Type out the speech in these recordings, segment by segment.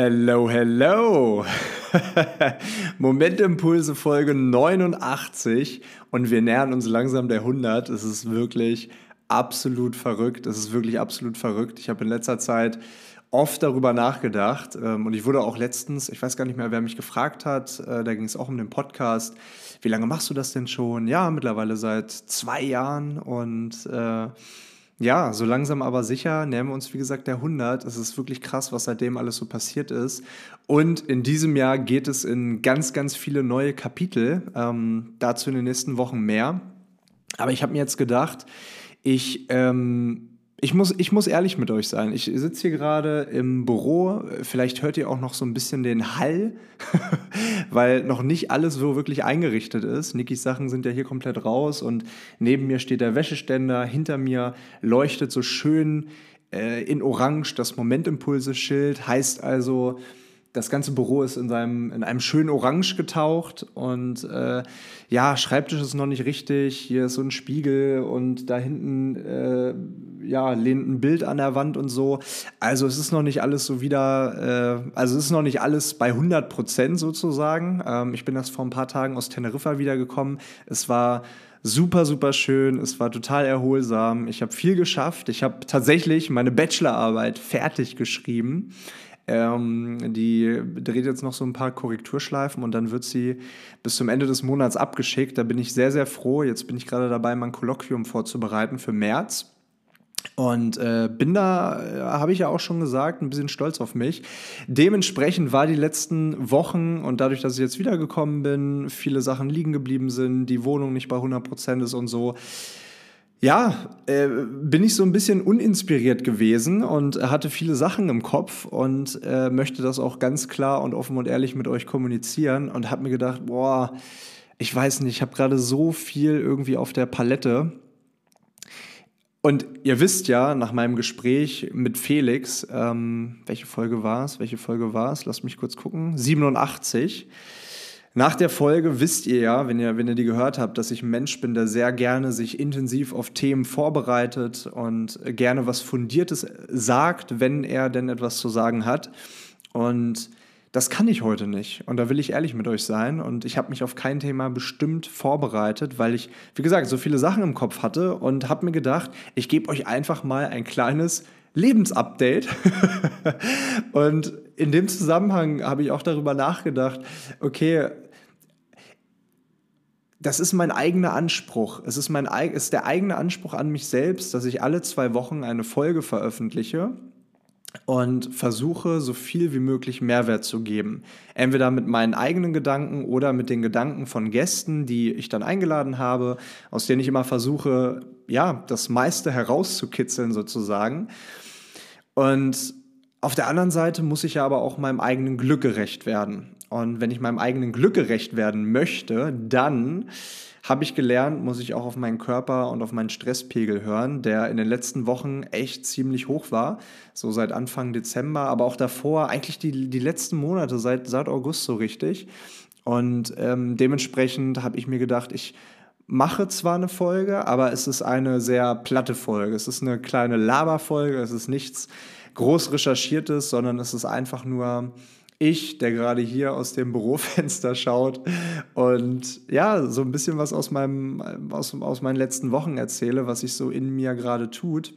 Hello, hello. Momentimpulse Folge 89 und wir nähern uns langsam der 100. Es ist wirklich absolut verrückt. Es ist wirklich absolut verrückt. Ich habe in letzter Zeit oft darüber nachgedacht ähm, und ich wurde auch letztens, ich weiß gar nicht mehr, wer mich gefragt hat, äh, da ging es auch um den Podcast, wie lange machst du das denn schon? Ja, mittlerweile seit zwei Jahren und äh, ja, so langsam aber sicher nähern wir uns, wie gesagt, der 100. Es ist wirklich krass, was seitdem alles so passiert ist. Und in diesem Jahr geht es in ganz, ganz viele neue Kapitel. Ähm, dazu in den nächsten Wochen mehr. Aber ich habe mir jetzt gedacht, ich ähm, ich muss, ich muss ehrlich mit euch sein. Ich sitze hier gerade im Büro. Vielleicht hört ihr auch noch so ein bisschen den Hall, weil noch nicht alles so wirklich eingerichtet ist. Nikis Sachen sind ja hier komplett raus und neben mir steht der Wäscheständer. Hinter mir leuchtet so schön äh, in Orange das Momentimpulse-Schild. Heißt also, das ganze Büro ist in, seinem, in einem schönen Orange getaucht und äh, ja, Schreibtisch ist noch nicht richtig. Hier ist so ein Spiegel und da hinten äh, ja, lehnt ein Bild an der Wand und so. Also es ist noch nicht alles so wieder, äh, also es ist noch nicht alles bei 100 Prozent sozusagen. Ähm, ich bin erst vor ein paar Tagen aus Teneriffa wiedergekommen. Es war super, super schön. Es war total erholsam. Ich habe viel geschafft. Ich habe tatsächlich meine Bachelorarbeit fertig geschrieben. Ähm, die dreht jetzt noch so ein paar Korrekturschleifen und dann wird sie bis zum Ende des Monats abgeschickt. Da bin ich sehr, sehr froh. Jetzt bin ich gerade dabei, mein Kolloquium vorzubereiten für März. Und äh, bin da, äh, habe ich ja auch schon gesagt, ein bisschen stolz auf mich. Dementsprechend war die letzten Wochen und dadurch, dass ich jetzt wiedergekommen bin, viele Sachen liegen geblieben sind, die Wohnung nicht bei 100 Prozent ist und so, ja, äh, bin ich so ein bisschen uninspiriert gewesen und hatte viele Sachen im Kopf und äh, möchte das auch ganz klar und offen und ehrlich mit euch kommunizieren und habe mir gedacht, boah, ich weiß nicht, ich habe gerade so viel irgendwie auf der Palette. Und ihr wisst ja, nach meinem Gespräch mit Felix, ähm, welche Folge war es? Welche Folge war es? Lasst mich kurz gucken. 87 nach der Folge wisst ihr ja, wenn ihr, wenn ihr die gehört habt, dass ich ein Mensch bin, der sehr gerne sich intensiv auf Themen vorbereitet und gerne was Fundiertes sagt, wenn er denn etwas zu sagen hat. Und das kann ich heute nicht. Und da will ich ehrlich mit euch sein. Und ich habe mich auf kein Thema bestimmt vorbereitet, weil ich, wie gesagt, so viele Sachen im Kopf hatte und habe mir gedacht, ich gebe euch einfach mal ein kleines Lebensupdate. und in dem Zusammenhang habe ich auch darüber nachgedacht, okay, das ist mein eigener Anspruch. Es ist, mein, ist der eigene Anspruch an mich selbst, dass ich alle zwei Wochen eine Folge veröffentliche und versuche, so viel wie möglich Mehrwert zu geben. Entweder mit meinen eigenen Gedanken oder mit den Gedanken von Gästen, die ich dann eingeladen habe, aus denen ich immer versuche, ja, das meiste herauszukitzeln sozusagen. Und auf der anderen Seite muss ich ja aber auch meinem eigenen Glück gerecht werden. Und wenn ich meinem eigenen Glück gerecht werden möchte, dann habe ich gelernt, muss ich auch auf meinen Körper und auf meinen Stresspegel hören, der in den letzten Wochen echt ziemlich hoch war. So seit Anfang Dezember, aber auch davor, eigentlich die, die letzten Monate, seit, seit August so richtig. Und ähm, dementsprechend habe ich mir gedacht, ich mache zwar eine Folge, aber es ist eine sehr platte Folge. Es ist eine kleine Laberfolge, es ist nichts groß recherchiertes, sondern es ist einfach nur ich, der gerade hier aus dem Bürofenster schaut und ja, so ein bisschen was aus, meinem, aus, aus meinen letzten Wochen erzähle, was sich so in mir gerade tut.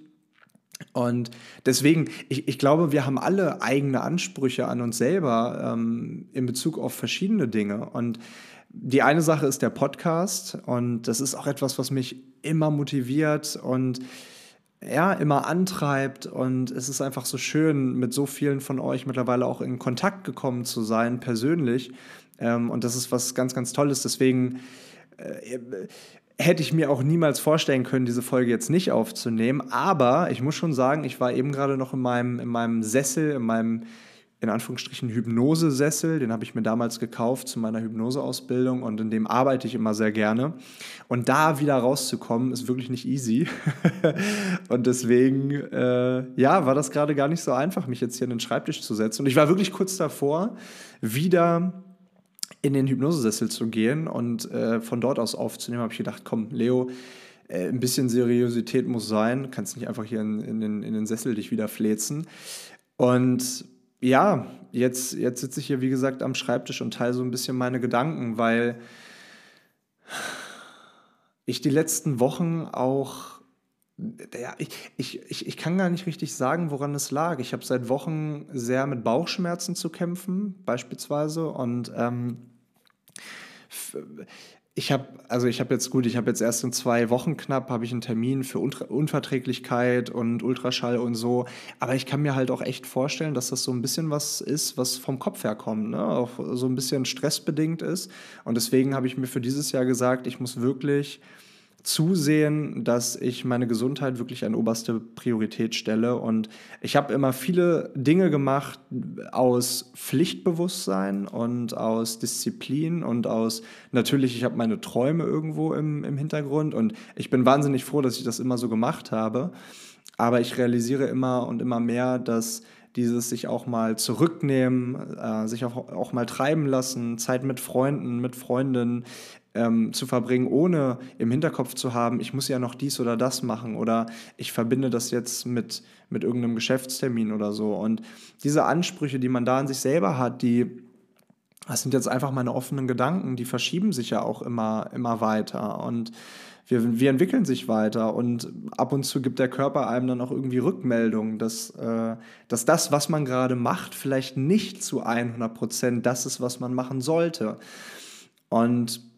Und deswegen, ich, ich glaube, wir haben alle eigene Ansprüche an uns selber ähm, in Bezug auf verschiedene Dinge. Und die eine Sache ist der Podcast und das ist auch etwas, was mich immer motiviert und ja, immer antreibt. Und es ist einfach so schön, mit so vielen von euch mittlerweile auch in Kontakt gekommen zu sein, persönlich. Ähm, und das ist was ganz, ganz Tolles. Deswegen äh, hätte ich mir auch niemals vorstellen können, diese Folge jetzt nicht aufzunehmen. Aber ich muss schon sagen, ich war eben gerade noch in meinem, in meinem Sessel, in meinem in Anführungsstrichen Hypnosesessel, den habe ich mir damals gekauft zu meiner Hypnoseausbildung und in dem arbeite ich immer sehr gerne. Und da wieder rauszukommen, ist wirklich nicht easy. und deswegen, äh, ja, war das gerade gar nicht so einfach, mich jetzt hier in den Schreibtisch zu setzen. Und ich war wirklich kurz davor, wieder in den Hypnosesessel zu gehen und äh, von dort aus aufzunehmen, habe ich gedacht, komm, Leo, äh, ein bisschen Seriosität muss sein, kannst nicht einfach hier in, in, den, in den Sessel dich wieder fläzen. Und ja, jetzt, jetzt sitze ich hier, wie gesagt, am Schreibtisch und teile so ein bisschen meine Gedanken, weil ich die letzten Wochen auch ja, ich, ich, ich, kann gar nicht richtig sagen, woran es lag. Ich habe seit Wochen sehr mit Bauchschmerzen zu kämpfen, beispielsweise. Und ähm, ich habe, also ich habe jetzt gut, ich habe jetzt erst in zwei Wochen knapp, habe ich einen Termin für Unverträglichkeit und Ultraschall und so. Aber ich kann mir halt auch echt vorstellen, dass das so ein bisschen was ist, was vom Kopf herkommt, ne? auch so ein bisschen stressbedingt ist. Und deswegen habe ich mir für dieses Jahr gesagt, ich muss wirklich zusehen, dass ich meine Gesundheit wirklich an oberste Priorität stelle. Und ich habe immer viele Dinge gemacht aus Pflichtbewusstsein und aus Disziplin und aus, natürlich, ich habe meine Träume irgendwo im, im Hintergrund und ich bin wahnsinnig froh, dass ich das immer so gemacht habe. Aber ich realisiere immer und immer mehr, dass dieses sich auch mal zurücknehmen, äh, sich auch, auch mal treiben lassen, Zeit mit Freunden, mit Freundinnen, ähm, zu verbringen, ohne im Hinterkopf zu haben, ich muss ja noch dies oder das machen oder ich verbinde das jetzt mit, mit irgendeinem Geschäftstermin oder so. Und diese Ansprüche, die man da an sich selber hat, die, das sind jetzt einfach meine offenen Gedanken, die verschieben sich ja auch immer, immer weiter. Und wir, wir entwickeln sich weiter und ab und zu gibt der Körper einem dann auch irgendwie Rückmeldungen, dass, äh, dass das, was man gerade macht, vielleicht nicht zu 100 Prozent das ist, was man machen sollte. Und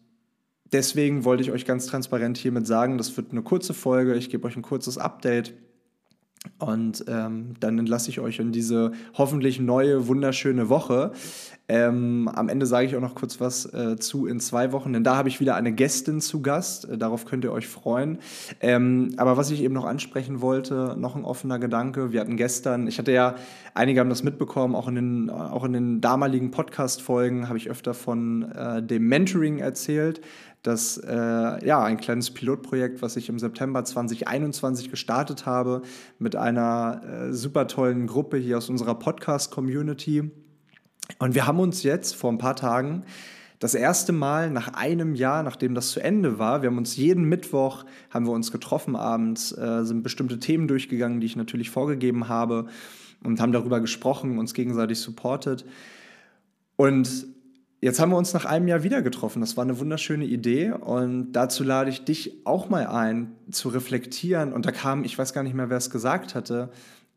deswegen wollte ich euch ganz transparent hiermit sagen, das wird eine kurze Folge, ich gebe euch ein kurzes Update. Und ähm, dann entlasse ich euch in diese hoffentlich neue, wunderschöne Woche. Ähm, am Ende sage ich auch noch kurz was äh, zu in zwei Wochen, denn da habe ich wieder eine Gästin zu Gast. Äh, darauf könnt ihr euch freuen. Ähm, aber was ich eben noch ansprechen wollte, noch ein offener Gedanke. Wir hatten gestern, ich hatte ja, einige haben das mitbekommen, auch in den, auch in den damaligen Podcast-Folgen habe ich öfter von äh, dem Mentoring erzählt das äh, ja ein kleines Pilotprojekt, was ich im September 2021 gestartet habe mit einer äh, super tollen Gruppe hier aus unserer Podcast-Community. Und wir haben uns jetzt vor ein paar Tagen das erste Mal nach einem Jahr, nachdem das zu Ende war, wir haben uns jeden Mittwoch, haben wir uns getroffen abends, äh, sind bestimmte Themen durchgegangen, die ich natürlich vorgegeben habe und haben darüber gesprochen, uns gegenseitig supportet. Und Jetzt haben wir uns nach einem Jahr wieder getroffen. Das war eine wunderschöne Idee und dazu lade ich dich auch mal ein, zu reflektieren. Und da kam, ich weiß gar nicht mehr, wer es gesagt hatte,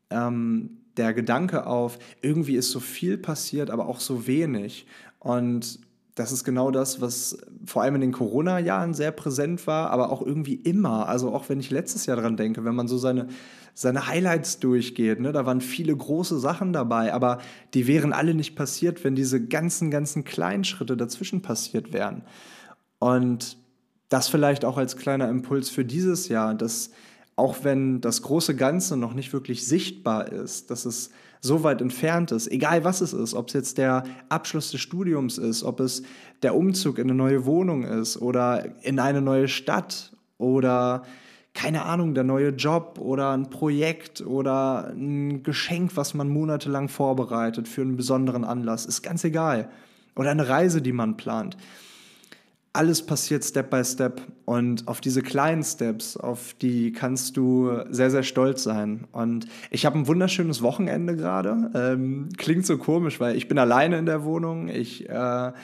ähm, der Gedanke auf, irgendwie ist so viel passiert, aber auch so wenig. Und das ist genau das, was vor allem in den Corona-Jahren sehr präsent war, aber auch irgendwie immer. Also auch wenn ich letztes Jahr dran denke, wenn man so seine, seine Highlights durchgeht, ne, da waren viele große Sachen dabei, aber die wären alle nicht passiert, wenn diese ganzen, ganzen kleinen Schritte dazwischen passiert wären. Und das vielleicht auch als kleiner Impuls für dieses Jahr, dass auch wenn das große Ganze noch nicht wirklich sichtbar ist, dass es so weit entfernt ist, egal was es ist, ob es jetzt der Abschluss des Studiums ist, ob es der Umzug in eine neue Wohnung ist oder in eine neue Stadt oder keine Ahnung, der neue Job oder ein Projekt oder ein Geschenk, was man monatelang vorbereitet für einen besonderen Anlass, ist ganz egal. Oder eine Reise, die man plant alles passiert Step by Step und auf diese kleinen Steps, auf die kannst du sehr, sehr stolz sein. Und ich habe ein wunderschönes Wochenende gerade. Ähm, klingt so komisch, weil ich bin alleine in der Wohnung. Ich äh, habe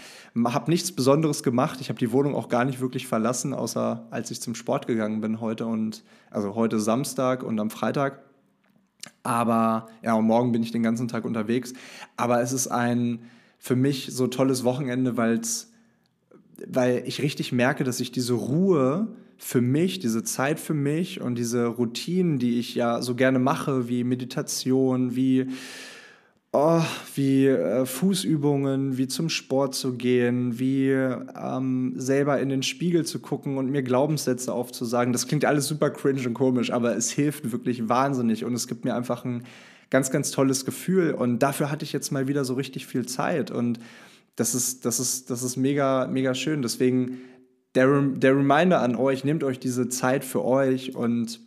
nichts Besonderes gemacht. Ich habe die Wohnung auch gar nicht wirklich verlassen, außer als ich zum Sport gegangen bin heute und also heute Samstag und am Freitag. Aber ja, und morgen bin ich den ganzen Tag unterwegs. Aber es ist ein für mich so tolles Wochenende, weil es weil ich richtig merke, dass ich diese Ruhe für mich, diese Zeit für mich und diese Routinen, die ich ja so gerne mache, wie Meditation, wie, oh, wie äh, Fußübungen, wie zum Sport zu gehen, wie ähm, selber in den Spiegel zu gucken und mir Glaubenssätze aufzusagen, das klingt alles super cringe und komisch, aber es hilft wirklich wahnsinnig und es gibt mir einfach ein ganz, ganz tolles Gefühl und dafür hatte ich jetzt mal wieder so richtig viel Zeit und das ist, das ist, das ist mega, mega schön. Deswegen der, der Reminder an euch, nehmt euch diese Zeit für euch und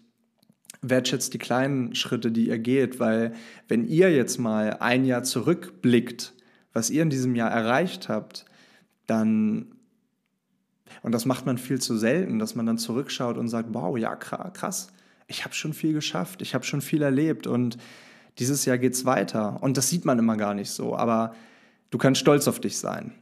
wertschätzt die kleinen Schritte, die ihr geht, weil wenn ihr jetzt mal ein Jahr zurückblickt, was ihr in diesem Jahr erreicht habt, dann, und das macht man viel zu selten, dass man dann zurückschaut und sagt, wow, ja, krass, ich habe schon viel geschafft, ich habe schon viel erlebt und Dieses Jahr geht's weiter. Und das sieht man immer gar nicht so, aber du kannst stolz auf dich sein.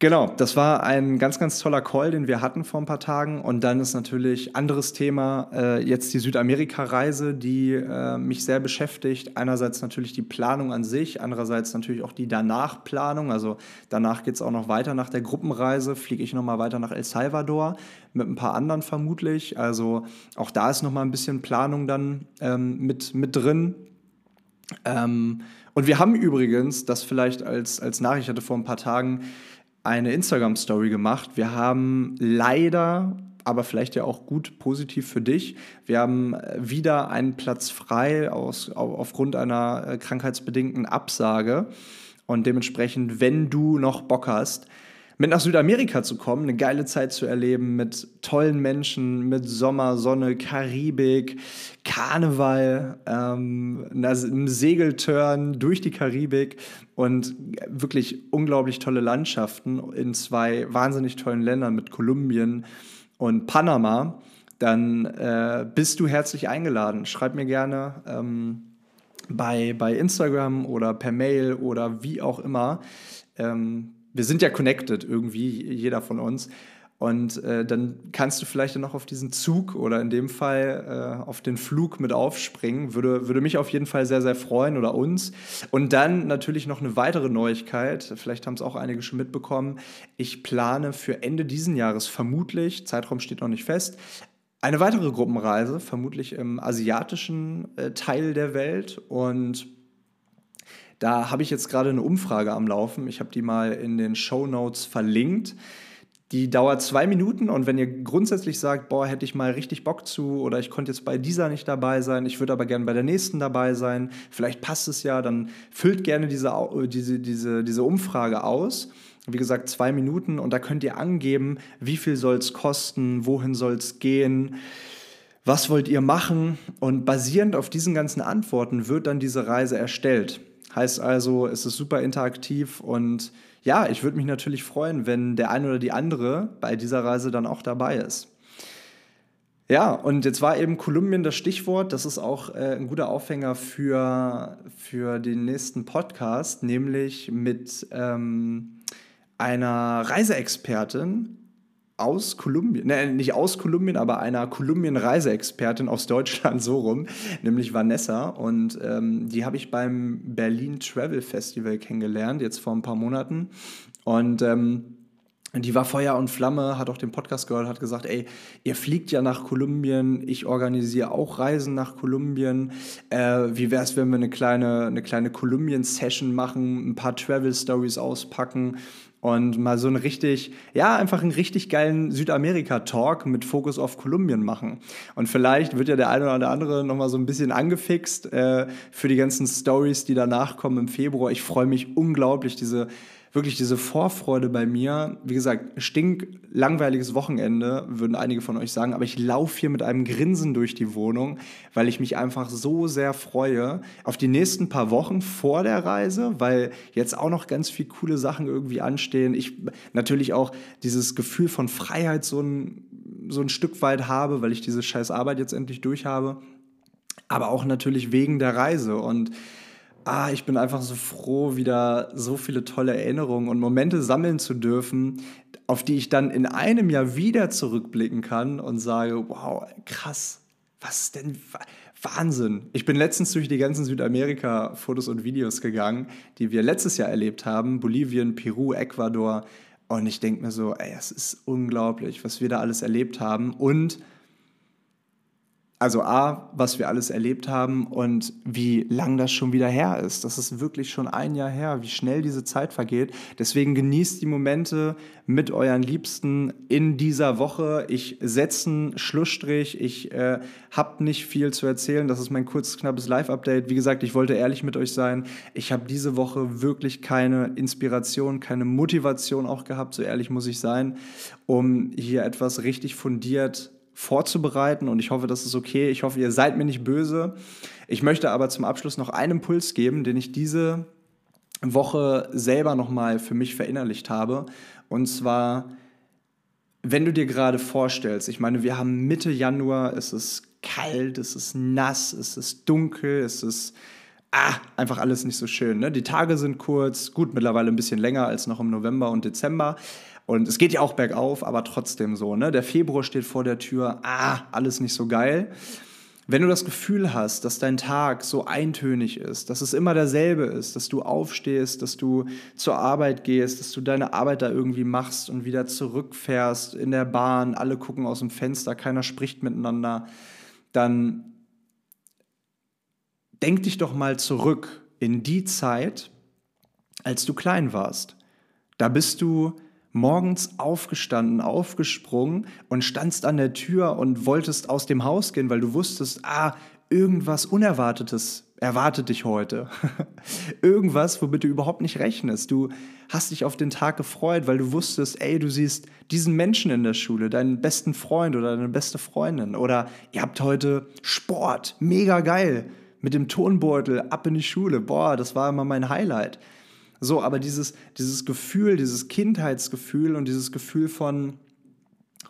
Genau, das war ein ganz, ganz toller Call, den wir hatten vor ein paar Tagen. Und dann ist natürlich anderes Thema äh, jetzt die Südamerika-Reise, die äh, mich sehr beschäftigt. Einerseits natürlich die Planung an sich, andererseits natürlich auch die Danach-Planung. Also danach geht es auch noch weiter nach der Gruppenreise, fliege ich nochmal weiter nach El Salvador mit ein paar anderen vermutlich. Also auch da ist nochmal ein bisschen Planung dann ähm, mit, mit drin. Ähm, und wir haben übrigens, das vielleicht als, als Nachricht hatte vor ein paar Tagen, eine Instagram-Story gemacht. Wir haben leider, aber vielleicht ja auch gut positiv für dich, wir haben äh, wieder einen Platz frei aus, aufgrund einer äh, krankheitsbedingten Absage. Und dementsprechend, wenn du noch Bock hast, mit nach Südamerika zu kommen, eine geile Zeit zu erleben mit tollen Menschen, mit Sommer, Sonne, Karibik, Karneval, ähm, einem Segeltörn durch die Karibik und wirklich unglaublich tolle Landschaften in zwei wahnsinnig tollen Ländern mit Kolumbien und Panama, dann äh, bist du herzlich eingeladen. Schreib mir gerne. Ähm, bei, bei Instagram oder per Mail oder wie auch immer. Ähm, wir sind ja connected irgendwie, jeder von uns. Und äh, dann kannst du vielleicht dann noch auf diesen Zug oder in dem Fall äh, auf den Flug mit aufspringen. Würde, würde mich auf jeden Fall sehr, sehr freuen oder uns. Und dann natürlich noch eine weitere Neuigkeit. Vielleicht haben es auch einige schon mitbekommen. Ich plane für Ende diesen Jahres vermutlich, Zeitraum steht noch nicht fest, eine weitere Gruppenreise, vermutlich im asiatischen äh, Teil der Welt. Und da habe ich jetzt gerade eine Umfrage am Laufen. Ich habe die mal in den Show Notes verlinkt. Die dauert zwei Minuten und wenn ihr grundsätzlich sagt, boah, hätte ich mal richtig Bock zu oder ich konnte jetzt bei dieser nicht dabei sein, ich würde aber gerne bei der nächsten dabei sein, vielleicht passt es ja, dann füllt gerne diese, diese, diese, diese Umfrage aus. Wie gesagt, zwei Minuten und da könnt ihr angeben, wie viel soll es kosten, wohin soll es gehen, was wollt ihr machen und basierend auf diesen ganzen Antworten wird dann diese Reise erstellt. Heißt also, es ist super interaktiv und ja, ich würde mich natürlich freuen, wenn der eine oder die andere bei dieser Reise dann auch dabei ist. Ja, und jetzt war eben Kolumbien das Stichwort. Das ist auch äh, ein guter Aufhänger für, für den nächsten Podcast, nämlich mit ähm, einer Reiseexpertin, aus Kolumbien, ne, nicht aus Kolumbien, aber einer Kolumbien-Reiseexpertin aus Deutschland so rum, nämlich Vanessa. Und ähm, die habe ich beim Berlin Travel Festival kennengelernt, jetzt vor ein paar Monaten. Und ähm, die war Feuer und Flamme, hat auch den Podcast gehört, hat gesagt, ey, ihr fliegt ja nach Kolumbien, ich organisiere auch Reisen nach Kolumbien. Äh, wie wäre es, wenn wir eine kleine, eine kleine Kolumbien-Session machen, ein paar Travel-Stories auspacken und mal so einen richtig, ja, einfach einen richtig geilen Südamerika-Talk mit Fokus auf Kolumbien machen. Und vielleicht wird ja der eine oder der andere nochmal so ein bisschen angefixt äh, für die ganzen Stories, die danach kommen im Februar. Ich freue mich unglaublich, diese wirklich diese Vorfreude bei mir. Wie gesagt, stink langweiliges Wochenende, würden einige von euch sagen, aber ich laufe hier mit einem Grinsen durch die Wohnung, weil ich mich einfach so sehr freue auf die nächsten paar Wochen vor der Reise, weil jetzt auch noch ganz viele coole Sachen irgendwie anstehen. Ich natürlich auch dieses Gefühl von Freiheit so ein, so ein Stück weit habe, weil ich diese scheiß Arbeit jetzt endlich durch habe. Aber auch natürlich wegen der Reise und ah, ich bin einfach so froh, wieder so viele tolle Erinnerungen und Momente sammeln zu dürfen, auf die ich dann in einem Jahr wieder zurückblicken kann und sage, wow, krass, was ist denn Wahnsinn. Ich bin letztens durch die ganzen Südamerika-Fotos und Videos gegangen, die wir letztes Jahr erlebt haben, Bolivien, Peru, Ecuador. Und ich denke mir so, ey, es ist unglaublich, was wir da alles erlebt haben. Und also A, was wir alles erlebt haben und wie lang das schon wieder her ist. Das ist wirklich schon ein Jahr her, wie schnell diese Zeit vergeht. Deswegen genießt die Momente mit euren Liebsten in dieser Woche. Ich setze einen Schlussstrich. Ich äh, habe nicht viel zu erzählen. Das ist mein kurzes, knappes Live-Update. Wie gesagt, ich wollte ehrlich mit euch sein. Ich habe diese Woche wirklich keine Inspiration, keine Motivation auch gehabt, so ehrlich muss ich sein, um hier etwas richtig fundiert vorzubereiten und ich hoffe, das ist okay. Ich hoffe, ihr seid mir nicht böse. Ich möchte aber zum Abschluss noch einen Impuls geben, den ich diese Woche selber nochmal für mich verinnerlicht habe. Und zwar wenn du dir gerade vorstellst, ich meine, wir haben Mitte Januar, es ist kalt, es ist nass, es ist dunkel, es ist ah, einfach alles nicht so schön. Ne? Die Tage sind kurz, gut, mittlerweile ein bisschen länger als noch im November und Dezember. Und es geht ja auch bergauf, aber trotzdem so. Ne? Der Februar steht vor der Tür, ah, alles nicht so geil. Wenn du das Gefühl hast, dass dein Tag so eintönig ist, dass es immer derselbe ist, dass du aufstehst, dass du zur Arbeit gehst, dass du deine Arbeit da irgendwie machst und wieder zurückfährst in der Bahn, alle gucken aus dem Fenster, keiner spricht miteinander, dann denk dich doch mal zurück in die Zeit, als du klein warst. Da bist du morgens aufgestanden, aufgesprungen und standst an der Tür und wolltest aus dem Haus gehen, weil du wusstest, ah, irgendwas Unerwartetes erwartet dich heute. irgendwas, womit du überhaupt nicht rechnest. Du hast dich auf den Tag gefreut, weil du wusstest, ey, du siehst diesen Menschen in der Schule, deinen besten Freund oder deine beste Freundin. Oder ihr habt heute Sport, mega geil. Mit dem Tonbeutel ab in die Schule. Boah, das war immer mein Highlight. So, aber dieses, dieses Gefühl, dieses Kindheitsgefühl und dieses Gefühl von,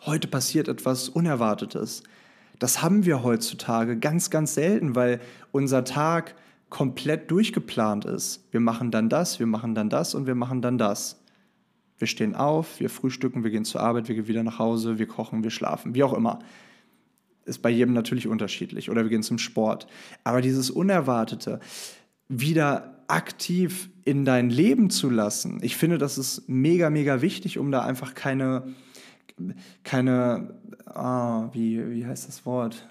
heute passiert etwas Unerwartetes, das haben wir heutzutage ganz, ganz selten, weil unser Tag komplett durchgeplant ist. Wir machen dann das, wir machen dann das und wir machen dann das. Wir stehen auf, wir frühstücken, wir gehen zur Arbeit, wir gehen wieder nach Hause, wir kochen, wir schlafen, wie auch immer. Ist bei jedem natürlich unterschiedlich. Oder wir gehen zum Sport. Aber dieses Unerwartete, wieder aktiv in dein Leben zu lassen. Ich finde, das ist mega, mega wichtig, um da einfach keine, keine, ah, wie, wie heißt das Wort?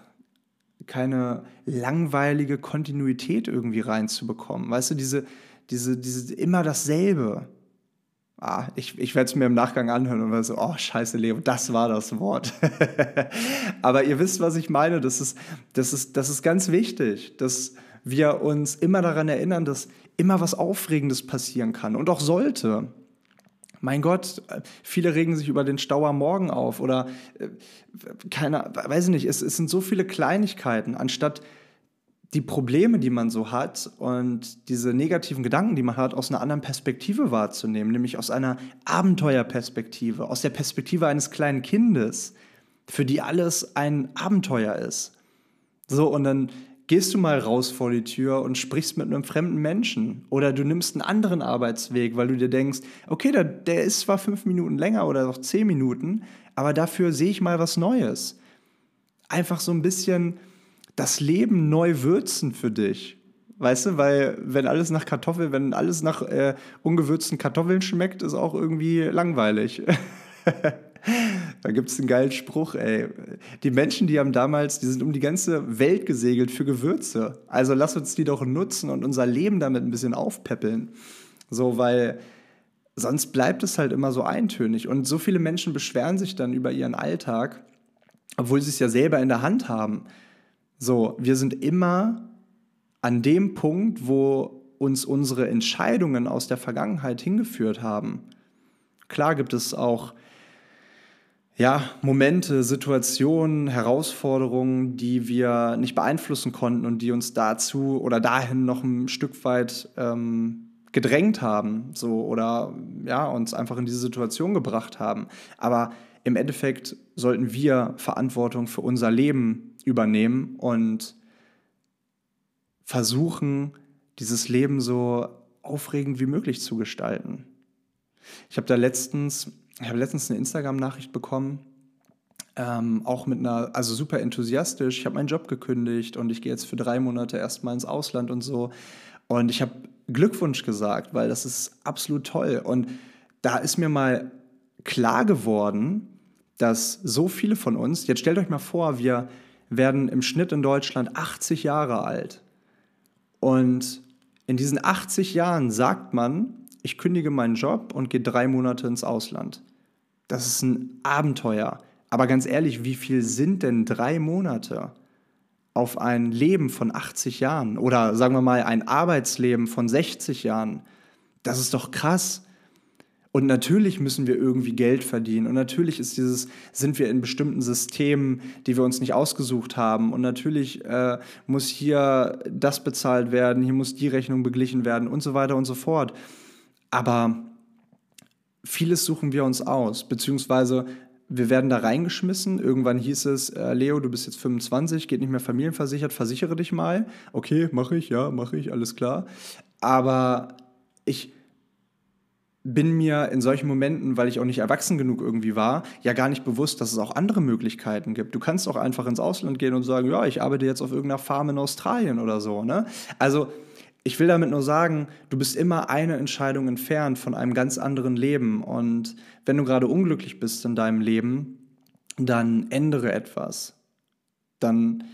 Keine langweilige Kontinuität irgendwie reinzubekommen. Weißt du, diese, diese, diese immer dasselbe. Ah, ich, ich werde es mir im Nachgang anhören und werde so, oh, scheiße, Leo, das war das Wort. Aber ihr wisst, was ich meine. Das ist, das ist, das ist ganz wichtig, dass wir uns immer daran erinnern, dass immer was Aufregendes passieren kann und auch sollte. Mein Gott, viele regen sich über den Stau am Morgen auf oder äh, keiner, weiß ich nicht, es, es sind so viele Kleinigkeiten, anstatt die Probleme, die man so hat und diese negativen Gedanken, die man hat, aus einer anderen Perspektive wahrzunehmen, nämlich aus einer Abenteuerperspektive, aus der Perspektive eines kleinen Kindes, für die alles ein Abenteuer ist. So, und dann gehst du mal raus vor die Tür und sprichst mit einem fremden Menschen. Oder du nimmst einen anderen Arbeitsweg, weil du dir denkst, okay, der, der ist zwar fünf Minuten länger oder noch zehn Minuten, aber dafür sehe ich mal was Neues. Einfach so ein bisschen das Leben neu würzen für dich. Weißt du, weil wenn alles nach Kartoffeln, wenn alles nach äh, ungewürzten Kartoffeln schmeckt, ist auch irgendwie langweilig. Da gibt es einen geilen Spruch, ey. Die Menschen, die haben damals, die sind um die ganze Welt gesegelt für Gewürze. Also lass uns die doch nutzen und unser Leben damit ein bisschen aufpäppeln. So, weil sonst bleibt es halt immer so eintönig. Und so viele Menschen beschweren sich dann über ihren Alltag, obwohl sie es ja selber in der Hand haben. So, wir sind immer an dem Punkt, wo uns unsere Entscheidungen aus der Vergangenheit hingeführt haben. Klar gibt es auch ja, Momente, Situationen, Herausforderungen, die wir nicht beeinflussen konnten und die uns dazu oder dahin noch ein Stück weit ähm, gedrängt haben, so oder ja, uns einfach in diese Situation gebracht haben. Aber im Endeffekt sollten wir Verantwortung für unser Leben übernehmen und versuchen, dieses Leben so aufregend wie möglich zu gestalten. Ich habe da letztens ich habe letztens eine Instagram-Nachricht bekommen, ähm, auch mit einer, also super enthusiastisch. Ich habe meinen Job gekündigt und ich gehe jetzt für drei Monate erstmal ins Ausland und so. Und ich habe Glückwunsch gesagt, weil das ist absolut toll. Und da ist mir mal klar geworden, dass so viele von uns, jetzt stellt euch mal vor, wir werden im Schnitt in Deutschland 80 Jahre alt. Und in diesen 80 Jahren sagt man, ich kündige meinen Job und gehe drei Monate ins Ausland. Das ist ein Abenteuer. Aber ganz ehrlich, wie viel sind denn drei Monate auf ein Leben von 80 Jahren oder sagen wir mal ein Arbeitsleben von 60 Jahren? Das ist doch krass. Und natürlich müssen wir irgendwie Geld verdienen. Und natürlich ist dieses, sind wir in bestimmten Systemen, die wir uns nicht ausgesucht haben. Und natürlich äh, muss hier das bezahlt werden, hier muss die Rechnung beglichen werden und so weiter und so fort. Aber vieles suchen wir uns aus, beziehungsweise wir werden da reingeschmissen. Irgendwann hieß es, äh, Leo, du bist jetzt 25, geht nicht mehr familienversichert, versichere dich mal. Okay, mache ich, ja, mache ich, alles klar. Aber ich bin mir in solchen Momenten, weil ich auch nicht erwachsen genug irgendwie war, ja gar nicht bewusst, dass es auch andere Möglichkeiten gibt. Du kannst auch einfach ins Ausland gehen und sagen, ja, ich arbeite jetzt auf irgendeiner Farm in Australien oder so. Ne? Also ich will damit nur sagen, du bist immer eine Entscheidung entfernt von einem ganz anderen Leben. Und wenn du gerade unglücklich bist in deinem Leben, dann ändere etwas. Dann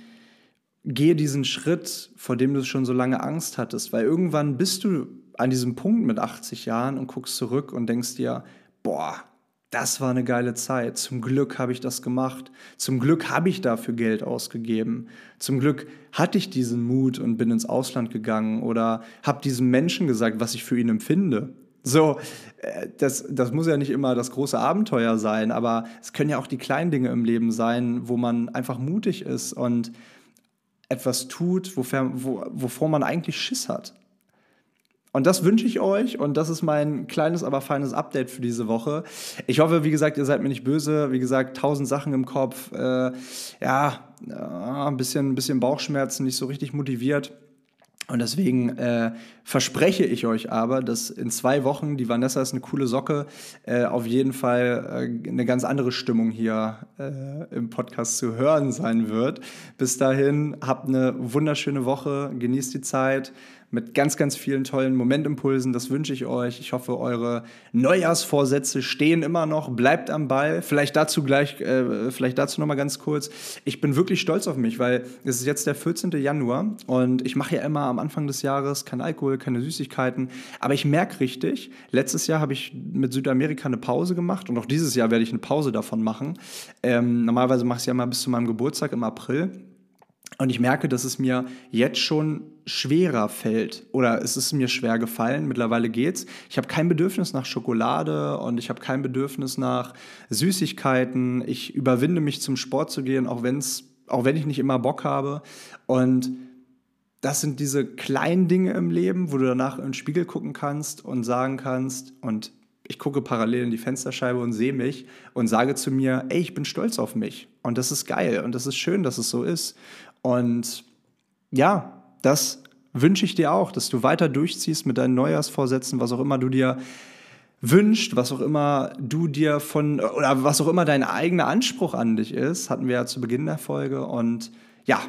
gehe diesen Schritt, vor dem du schon so lange Angst hattest, weil irgendwann bist du an diesem Punkt mit 80 Jahren und guckst zurück und denkst dir, boah, das war eine geile Zeit. Zum Glück habe ich das gemacht. Zum Glück habe ich dafür Geld ausgegeben. Zum Glück hatte ich diesen Mut und bin ins Ausland gegangen oder habe diesem Menschen gesagt, was ich für ihn empfinde. So, äh, das, das muss ja nicht immer das große Abenteuer sein, aber es können ja auch die kleinen Dinge im Leben sein, wo man einfach mutig ist und etwas tut, wofür, wo, wovor man eigentlich Schiss hat. Und das wünsche ich euch und das ist mein kleines, aber feines Update für diese Woche. Ich hoffe, wie gesagt, ihr seid mir nicht böse. Wie gesagt, tausend Sachen im Kopf. Äh, ja, äh, ein bisschen, ein bisschen Bauchschmerzen, nicht so richtig motiviert. Und deswegen äh, verspreche ich euch aber, dass in zwei Wochen, die Vanessa ist eine coole Socke, äh, auf jeden Fall äh, eine ganz andere Stimmung hier äh, im Podcast zu hören sein wird. Bis dahin, habt eine wunderschöne Woche, genießt die Zeit mit ganz, ganz vielen tollen Momentimpulsen. Das wünsche ich euch. Ich hoffe, eure Neujahrsvorsätze stehen immer noch. Bleibt am Ball. Vielleicht dazu gleich, äh, vielleicht dazu noch mal ganz kurz. Ich bin wirklich stolz auf mich, weil es ist jetzt der 14. Januar und ich mache ja immer am Anfang des Jahres kein Alkohol, keine Süßigkeiten. Aber ich merke richtig, letztes Jahr habe ich mit Südamerika eine Pause gemacht und auch dieses Jahr werde ich eine Pause davon machen. Ähm, normalerweise mache ich es ja mal bis zu meinem Geburtstag im April. Und ich merke, dass es mir jetzt schon schwerer fällt oder es ist mir schwer gefallen. Mittlerweile geht's. Ich habe kein Bedürfnis nach Schokolade und ich habe kein Bedürfnis nach Süßigkeiten. Ich überwinde mich zum Sport zu gehen, auch wenn's, auch wenn ich nicht immer Bock habe. Und das sind diese kleinen Dinge im Leben, wo du danach in den Spiegel gucken kannst und sagen kannst und ich gucke parallel in die Fensterscheibe und sehe mich und sage zu mir, ey, ich bin stolz auf mich. Und das ist geil und das ist schön, dass es so ist. Und ja, das wünsche ich dir auch, dass du weiter durchziehst mit deinen Neujahrsvorsätzen, was auch immer du dir wünscht, was auch immer du dir von, oder was auch immer dein eigener Anspruch an dich ist, hatten wir ja zu Beginn der Folge. Und ja,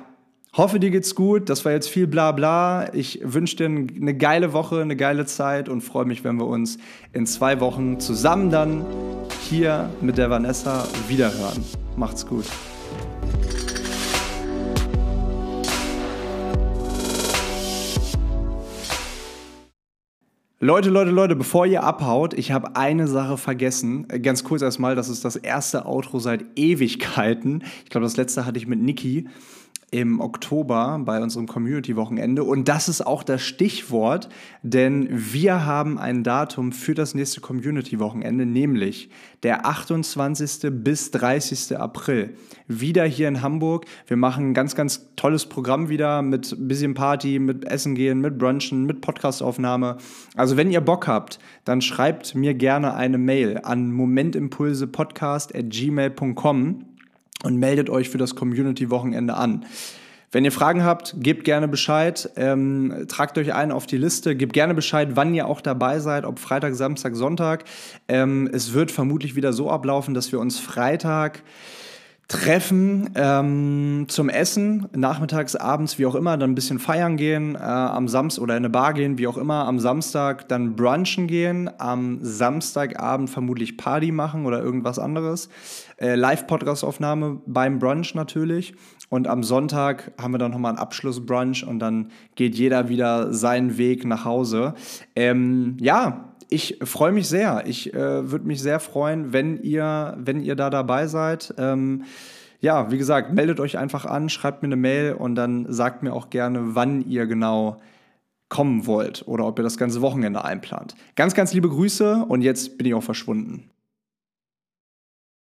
hoffe, dir geht's gut. Das war jetzt viel Blabla. Ich wünsche dir eine geile Woche, eine geile Zeit und freue mich, wenn wir uns in zwei Wochen zusammen dann hier mit der Vanessa wiederhören. Macht's gut. Leute, Leute, Leute, bevor ihr abhaut, ich habe eine Sache vergessen. Ganz kurz erstmal, das ist das erste Outro seit Ewigkeiten. Ich glaube, das letzte hatte ich mit Niki im Oktober bei unserem Community-Wochenende. Und das ist auch das Stichwort, denn wir haben ein Datum für das nächste Community-Wochenende, nämlich der 28. bis 30. April. Wieder hier in Hamburg. Wir machen ein ganz, ganz tolles Programm wieder mit bisschen Party, mit Essen gehen, mit Brunchen, mit Podcastaufnahme. Also wenn ihr Bock habt, dann schreibt mir gerne eine Mail an momentimpulsepodcast.gmail.com und meldet euch für das Community-Wochenende an. Wenn ihr Fragen habt, gebt gerne Bescheid, ähm, tragt euch ein auf die Liste, gebt gerne Bescheid, wann ihr auch dabei seid, ob Freitag, Samstag, Sonntag. Ähm, es wird vermutlich wieder so ablaufen, dass wir uns Freitag treffen ähm, zum Essen, nachmittags, abends, wie auch immer, dann ein bisschen feiern gehen, äh, am Samstag oder in eine Bar gehen, wie auch immer, am Samstag dann brunchen gehen, am Samstagabend vermutlich Party machen oder irgendwas anderes. Äh, Live-Podcast-Aufnahme beim Brunch natürlich. Und am Sonntag haben wir dann nochmal einen Abschlussbrunch und dann geht jeder wieder seinen Weg nach Hause. Ähm, ja, ich freue mich sehr. Ich äh, würde mich sehr freuen, wenn ihr, wenn ihr da dabei seid. Ähm, ja, wie gesagt, meldet euch einfach an, schreibt mir eine Mail und dann sagt mir auch gerne, wann ihr genau kommen wollt oder ob ihr das ganze Wochenende einplant. Ganz, ganz liebe Grüße und jetzt bin ich auch verschwunden.